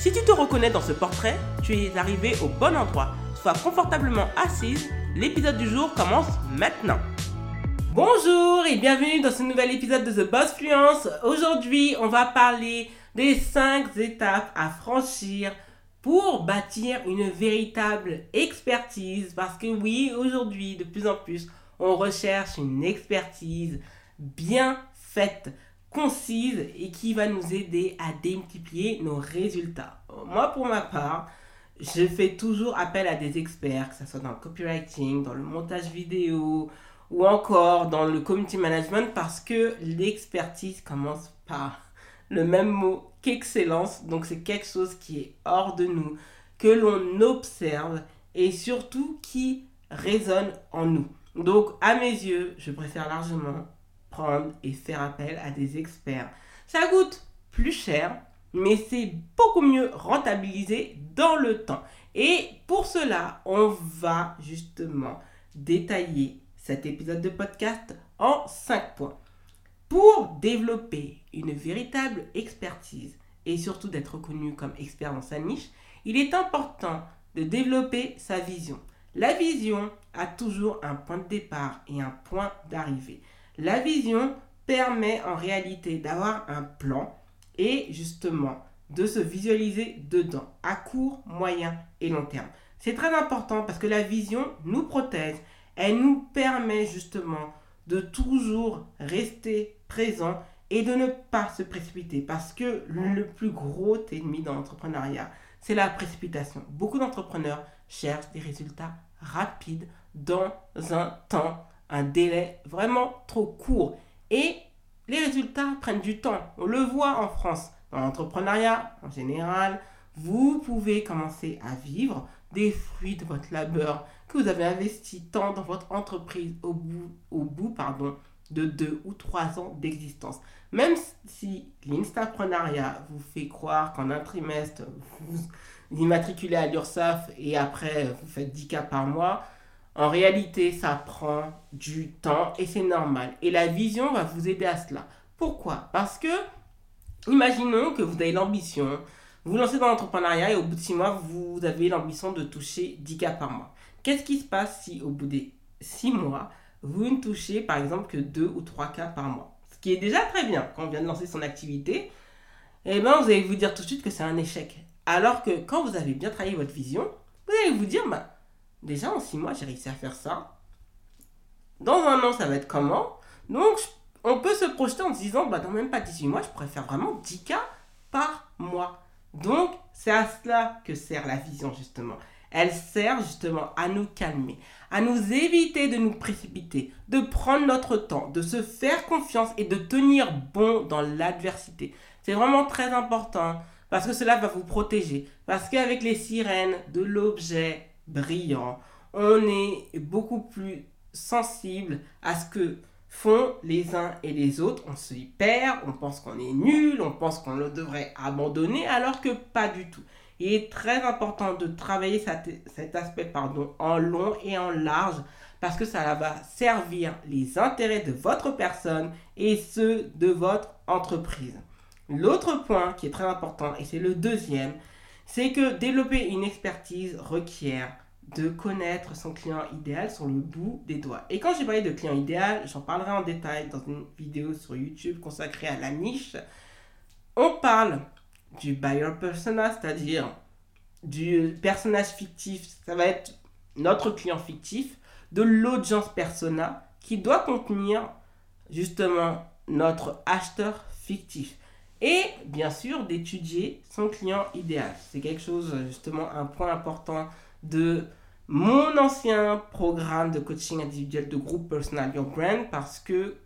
Si tu te reconnais dans ce portrait, tu es arrivé au bon endroit. Sois confortablement assise, l'épisode du jour commence maintenant. Bonjour et bienvenue dans ce nouvel épisode de The Boss Fluence. Aujourd'hui, on va parler des 5 étapes à franchir pour bâtir une véritable expertise. Parce que oui, aujourd'hui, de plus en plus, on recherche une expertise bien faite, concise et qui va nous aider à démultiplier nos résultats. Moi, pour ma part, je fais toujours appel à des experts, que ce soit dans le copywriting, dans le montage vidéo ou encore dans le community management parce que l'expertise commence par le même mot qu'excellence. Donc c'est quelque chose qui est hors de nous, que l'on observe et surtout qui résonne en nous. Donc à mes yeux, je préfère largement et faire appel à des experts. Ça coûte plus cher, mais c'est beaucoup mieux rentabilisé dans le temps. Et pour cela, on va justement détailler cet épisode de podcast en 5 points. Pour développer une véritable expertise et surtout d'être reconnu comme expert dans sa niche, il est important de développer sa vision. La vision a toujours un point de départ et un point d'arrivée. La vision permet en réalité d'avoir un plan et justement de se visualiser dedans à court, moyen et long terme. C'est très important parce que la vision nous protège, elle nous permet justement de toujours rester présent et de ne pas se précipiter parce que le plus gros ennemi dans l'entrepreneuriat, c'est la précipitation. Beaucoup d'entrepreneurs cherchent des résultats rapides dans un temps, un délai vraiment trop court. Et les résultats prennent du temps. On le voit en France. Dans l'entrepreneuriat, en général, vous pouvez commencer à vivre des fruits de votre labeur que vous avez investi tant dans votre entreprise au bout, au bout pardon, de deux ou trois ans d'existence. Même si l'instapreneuriat vous fait croire qu'en un trimestre, vous immatriculez à l'URSSAF et après vous faites 10 cas par mois, en réalité, ça prend du temps et c'est normal. Et la vision va vous aider à cela. Pourquoi? Parce que, imaginons que vous avez l'ambition, vous lancez dans l'entrepreneuriat et au bout de 6 mois, vous avez l'ambition de toucher 10 cas par mois. Qu'est-ce qui se passe si au bout des 6 mois, vous ne touchez par exemple que 2 ou 3 cas par mois? Ce qui est déjà très bien quand on vient de lancer son activité. Eh bien, vous allez vous dire tout de suite que c'est un échec. Alors que quand vous avez bien travaillé votre vision, vous allez vous dire, bah, déjà en six mois, j'ai réussi à faire ça. Dans un an, ça va être comment? Donc, on peut se projeter en se disant, bah, dans même pas 18 mois, je pourrais faire vraiment 10 cas par mois. Donc, c'est à cela que sert la vision, justement. Elle sert justement à nous calmer, à nous éviter de nous précipiter, de prendre notre temps, de se faire confiance et de tenir bon dans l'adversité. C'est vraiment très important parce que cela va vous protéger. Parce qu'avec les sirènes de l'objet, brillant. On est beaucoup plus sensible à ce que font les uns et les autres. On se perd, on pense qu'on est nul, on pense qu'on le devrait abandonner, alors que pas du tout. Il est très important de travailler cet aspect pardon, en long et en large parce que ça va servir les intérêts de votre personne et ceux de votre entreprise. L'autre point qui est très important, et c'est le deuxième, c'est que développer une expertise requiert de connaître son client idéal sur le bout des doigts. Et quand j'ai parlé de client idéal, j'en parlerai en détail dans une vidéo sur YouTube consacrée à la niche. On parle du buyer persona, c'est-à-dire du personnage fictif, ça va être notre client fictif, de l'audience persona qui doit contenir justement notre acheteur fictif et bien sûr d'étudier son client idéal. C'est quelque chose, justement, un point important de mon ancien programme de coaching individuel de groupe Personal Your Brand parce que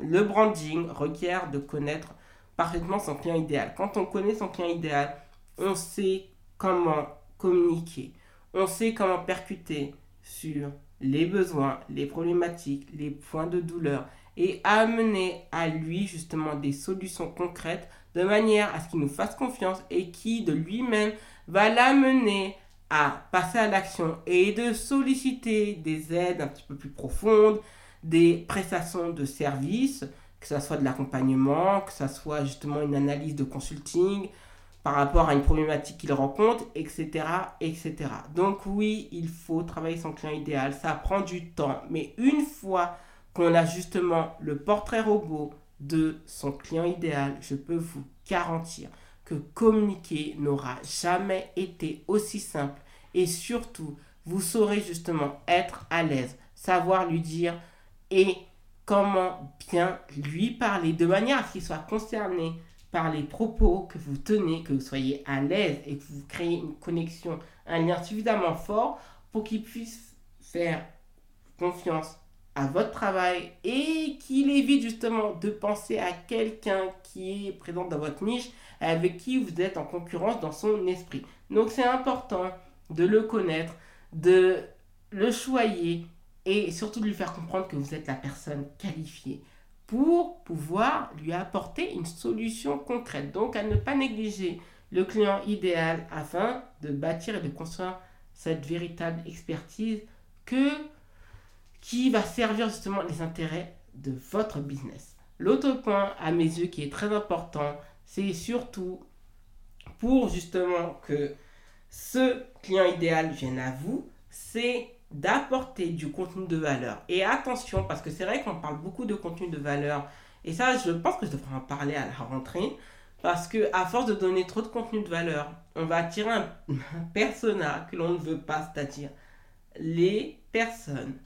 le branding requiert de connaître parfaitement son client idéal. Quand on connaît son client idéal, on sait comment communiquer. On sait comment percuter sur les besoins, les problématiques, les points de douleur et amener à lui justement des solutions concrètes de manière à ce qu'il nous fasse confiance et qui de lui-même va l'amener à passer à l'action et de solliciter des aides un petit peu plus profondes, des prestations de services, que ce soit de l'accompagnement, que ce soit justement une analyse de consulting par rapport à une problématique qu'il rencontre, etc., etc. Donc oui, il faut travailler son client idéal, ça prend du temps, mais une fois qu'on a justement le portrait robot de son client idéal, je peux vous garantir que communiquer n'aura jamais été aussi simple. Et surtout, vous saurez justement être à l'aise, savoir lui dire et comment bien lui parler de manière à ce qu'il soit concerné par les propos que vous tenez, que vous soyez à l'aise et que vous créez une connexion, un lien suffisamment fort pour qu'il puisse faire confiance votre travail et qu'il évite justement de penser à quelqu'un qui est présent dans votre niche, avec qui vous êtes en concurrence dans son esprit. Donc c'est important de le connaître, de le choyer et surtout de lui faire comprendre que vous êtes la personne qualifiée pour pouvoir lui apporter une solution concrète. Donc à ne pas négliger le client idéal afin de bâtir et de construire cette véritable expertise que qui va servir justement les intérêts de votre business. L'autre point à mes yeux qui est très important, c'est surtout pour justement que ce client idéal vienne à vous, c'est d'apporter du contenu de valeur. Et attention, parce que c'est vrai qu'on parle beaucoup de contenu de valeur, et ça, je pense que je devrais en parler à la rentrée, parce que à force de donner trop de contenu de valeur, on va attirer un, un persona que l'on ne veut pas, c'est-à-dire les personnes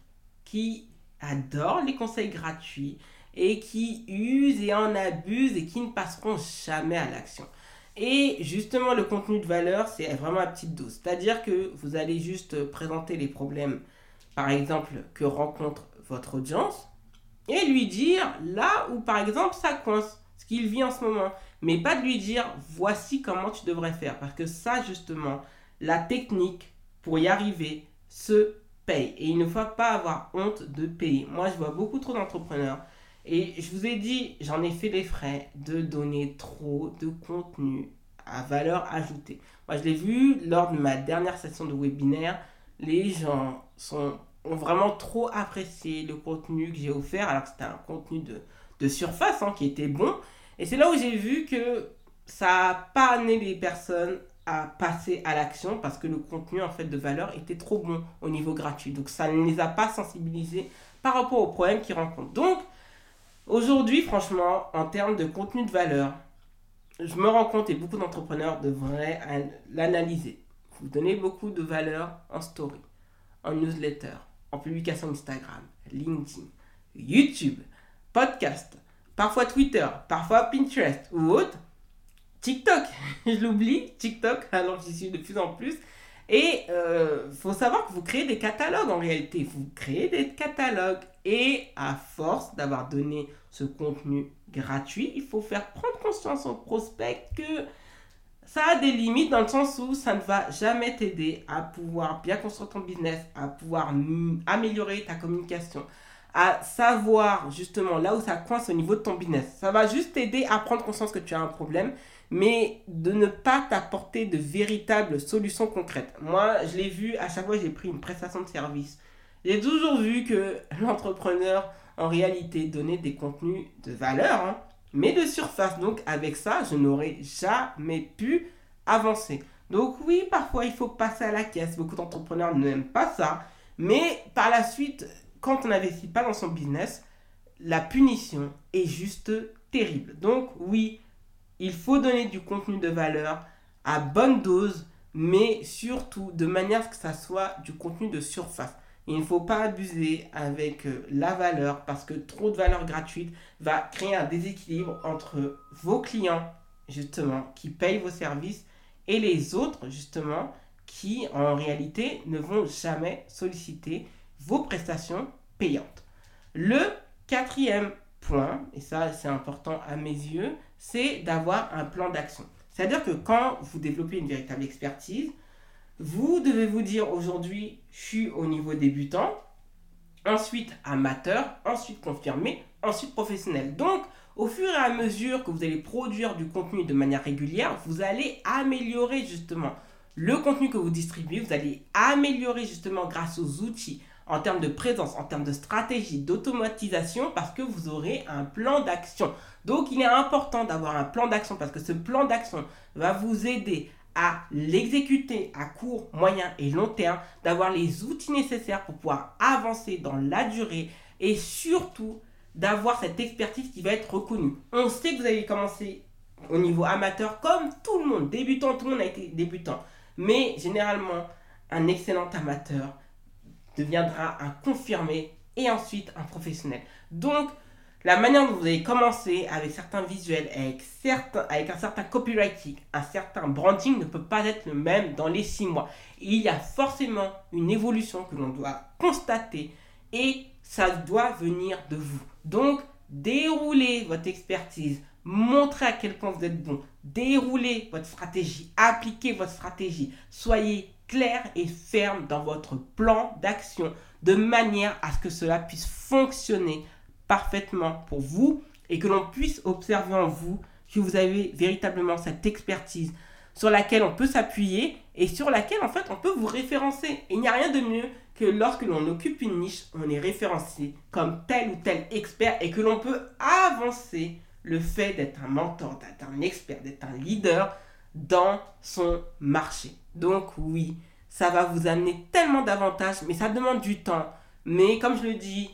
qui adorent les conseils gratuits et qui usent et en abusent et qui ne passeront jamais à l'action. Et justement, le contenu de valeur, c'est vraiment à petite dose. C'est-à-dire que vous allez juste présenter les problèmes, par exemple, que rencontre votre audience, et lui dire là où, par exemple, ça coince, ce qu'il vit en ce moment. Mais pas de lui dire voici comment tu devrais faire. Parce que ça, justement, la technique pour y arriver se paye. Et il ne faut pas avoir honte de payer. Moi, je vois beaucoup trop d'entrepreneurs. Et je vous ai dit, j'en ai fait les frais de donner trop de contenu à valeur ajoutée. Moi, je l'ai vu lors de ma dernière session de webinaire. Les gens sont, ont vraiment trop apprécié le contenu que j'ai offert. Alors que c'était un contenu de, de surface hein, qui était bon. Et c'est là où j'ai vu que ça n'a pas amené les personnes à passer à l'action parce que le contenu en fait de valeur était trop bon au niveau gratuit. Donc ça ne les a pas sensibilisés par rapport aux problèmes qu'ils rencontrent. Donc aujourd'hui, franchement, en termes de contenu de valeur, je me rends compte et beaucoup d'entrepreneurs devraient l'analyser. Vous donnez beaucoup de valeur en story, en newsletter, en publication Instagram, LinkedIn, YouTube, podcast, parfois Twitter, parfois Pinterest ou autre TikTok, je l'oublie, TikTok, alors j'y suis de plus en plus. Et il euh, faut savoir que vous créez des catalogues en réalité. Vous créez des catalogues. Et à force d'avoir donné ce contenu gratuit, il faut faire prendre conscience aux prospects que ça a des limites dans le sens où ça ne va jamais t'aider à pouvoir bien construire ton business, à pouvoir améliorer ta communication, à savoir justement là où ça coince au niveau de ton business. Ça va juste t'aider à prendre conscience que tu as un problème mais de ne pas t'apporter de véritables solutions concrètes. Moi, je l'ai vu à chaque fois j'ai pris une prestation de service. J'ai toujours vu que l'entrepreneur, en réalité, donnait des contenus de valeur, hein, mais de surface. Donc, avec ça, je n'aurais jamais pu avancer. Donc, oui, parfois, il faut passer à la caisse. Beaucoup d'entrepreneurs n'aiment pas ça. Mais par la suite, quand on n'investit pas dans son business, la punition est juste terrible. Donc, oui, il faut donner du contenu de valeur à bonne dose, mais surtout de manière à ce que ça soit du contenu de surface. Il ne faut pas abuser avec euh, la valeur parce que trop de valeur gratuite va créer un déséquilibre entre vos clients, justement, qui payent vos services et les autres, justement, qui en réalité ne vont jamais solliciter vos prestations payantes. Le quatrième point, et ça c'est important à mes yeux, c'est d'avoir un plan d'action. C'est-à-dire que quand vous développez une véritable expertise, vous devez vous dire aujourd'hui, je suis au niveau débutant, ensuite amateur, ensuite confirmé, ensuite professionnel. Donc, au fur et à mesure que vous allez produire du contenu de manière régulière, vous allez améliorer justement le contenu que vous distribuez, vous allez améliorer justement grâce aux outils en termes de présence, en termes de stratégie, d'automatisation, parce que vous aurez un plan d'action. Donc il est important d'avoir un plan d'action, parce que ce plan d'action va vous aider à l'exécuter à court, moyen et long terme, d'avoir les outils nécessaires pour pouvoir avancer dans la durée et surtout d'avoir cette expertise qui va être reconnue. On sait que vous avez commencé au niveau amateur comme tout le monde, débutant, tout le monde a été débutant. Mais généralement, un excellent amateur deviendra un confirmé et ensuite un professionnel. Donc, la manière dont vous avez commencé avec certains visuels, avec, certains, avec un certain copywriting, un certain branding ne peut pas être le même dans les six mois. Il y a forcément une évolution que l'on doit constater et ça doit venir de vous. Donc, déroulez votre expertise, montrez à quel point vous êtes bon, déroulez votre stratégie, appliquez votre stratégie, soyez clair et ferme dans votre plan d'action de manière à ce que cela puisse fonctionner parfaitement pour vous et que l'on puisse observer en vous que vous avez véritablement cette expertise sur laquelle on peut s'appuyer et sur laquelle en fait on peut vous référencer. il n'y a rien de mieux que lorsque l'on occupe une niche, on est référencé comme tel ou tel expert et que l'on peut avancer le fait d'être un mentor, d'être un expert, d'être un leader dans son marché. Donc oui, ça va vous amener tellement d'avantages, mais ça demande du temps. Mais comme je le dis,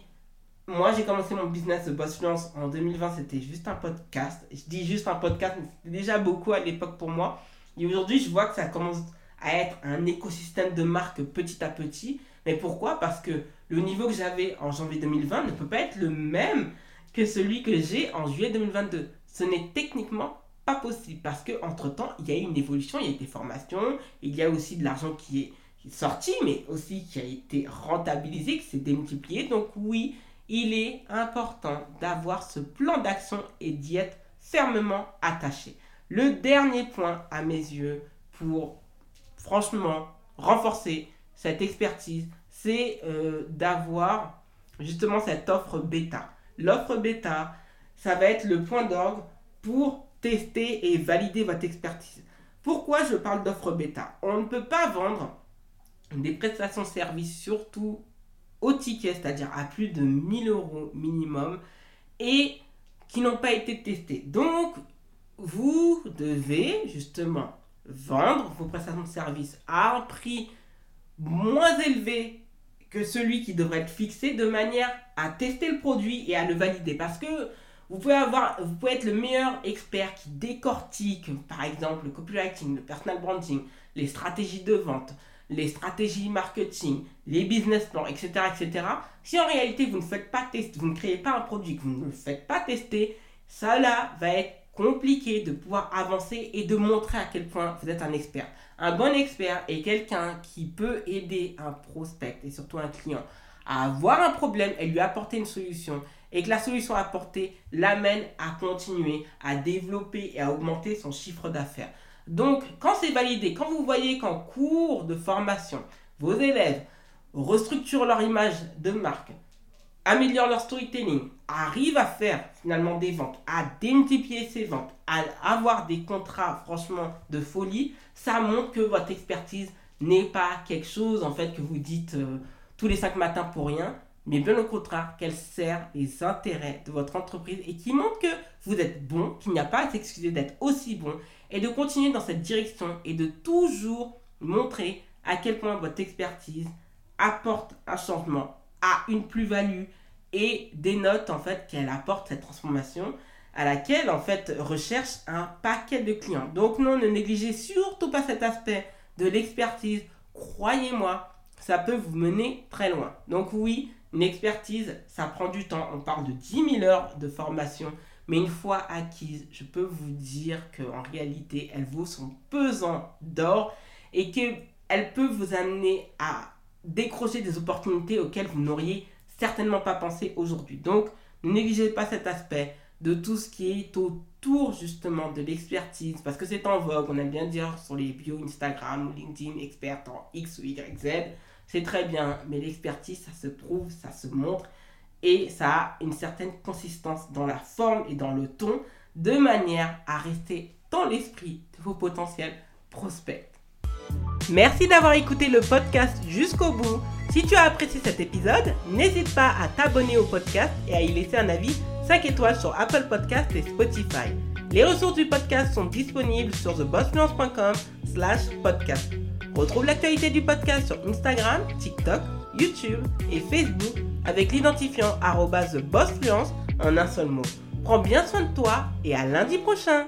moi j'ai commencé mon business de Boss Fluence en 2020, c'était juste un podcast. Je dis juste un podcast, mais c'était déjà beaucoup à l'époque pour moi. Et aujourd'hui, je vois que ça commence à être un écosystème de marque petit à petit. Mais pourquoi? Parce que le niveau que j'avais en janvier 2020 ne peut pas être le même que celui que j'ai en juillet 2022. Ce n'est techniquement possible parce que entre temps il y a eu une évolution, il y a eu des formations, il y a aussi de l'argent qui est, sorti, mais aussi qui a été rentabilisé, qui s'est démultiplié. Donc oui, il est important d'avoir ce plan d'action et d'y être fermement attaché. Le dernier point à mes yeux pour franchement renforcer cette expertise, c'est euh, d'avoir justement cette offre bêta. L'offre bêta, ça va être le point d'orgue pour tester et valider votre expertise. Pourquoi je parle d'offre bêta? On ne peut pas vendre des prestations de services, surtout au ticket, c'est-à-dire à plus de 1000 euros minimum, et qui n'ont pas été testées. Donc, vous devez justement vendre vos prestations de services à un prix moins élevé que celui qui devrait être fixé de manière à tester le produit et à le valider. Parce que vous pouvez, avoir, vous pouvez être le meilleur expert qui décortique, par exemple, le copywriting, le personal branding, les stratégies de vente, les stratégies marketing, les business plans, etc., etc. Si en réalité vous ne faites pas tester, vous ne créez pas un produit, que vous ne le faites pas tester, cela va être compliqué de pouvoir avancer et de montrer à quel point vous êtes un expert. Un bon expert est quelqu'un qui peut aider un prospect et surtout un client à avoir un problème et lui apporter une solution et que la solution apportée l'amène à continuer, à développer et à augmenter son chiffre d'affaires. Donc, quand c'est validé, quand vous voyez qu'en cours de formation, vos élèves restructurent leur image de marque, améliorent leur storytelling, arrivent à faire finalement des ventes, à démultiplier ces ventes, à avoir des contrats franchement de folie, ça montre que votre expertise n'est pas quelque chose en fait que vous dites euh, tous les cinq matins pour rien, mais bien au contraire, qu'elle sert les intérêts de votre entreprise et qui montre que vous êtes bon, qu'il n'y a pas à s'excuser d'être aussi bon et de continuer dans cette direction et de toujours montrer à quel point votre expertise apporte un changement, a une plus-value et dénote en fait qu'elle apporte cette transformation à laquelle en fait recherche un paquet de clients. Donc non, ne négligez surtout pas cet aspect de l'expertise. Croyez-moi, ça peut vous mener très loin. Donc oui, une expertise, ça prend du temps. On parle de 10 000 heures de formation. Mais une fois acquise, je peux vous dire qu'en réalité, elle vaut son pesant d'or et qu'elle peut vous amener à décrocher des opportunités auxquelles vous n'auriez certainement pas pensé aujourd'hui. Donc, ne négligez pas cet aspect de tout ce qui est autour justement de l'expertise, parce que c'est en vogue, on aime bien dire sur les bios Instagram ou LinkedIn, expert en X ou Y, c'est très bien, mais l'expertise, ça se prouve, ça se montre, et ça a une certaine consistance dans la forme et dans le ton, de manière à rester dans l'esprit de vos potentiels prospects. Merci d'avoir écouté le podcast jusqu'au bout. Si tu as apprécié cet épisode, n'hésite pas à t'abonner au podcast et à y laisser un avis 5 étoiles sur Apple Podcast et Spotify. Les ressources du podcast sont disponibles sur thebossfluence.com slash podcast. Retrouve l'actualité du podcast sur Instagram, TikTok, YouTube et Facebook avec l'identifiant TheBossFluence en un seul mot. Prends bien soin de toi et à lundi prochain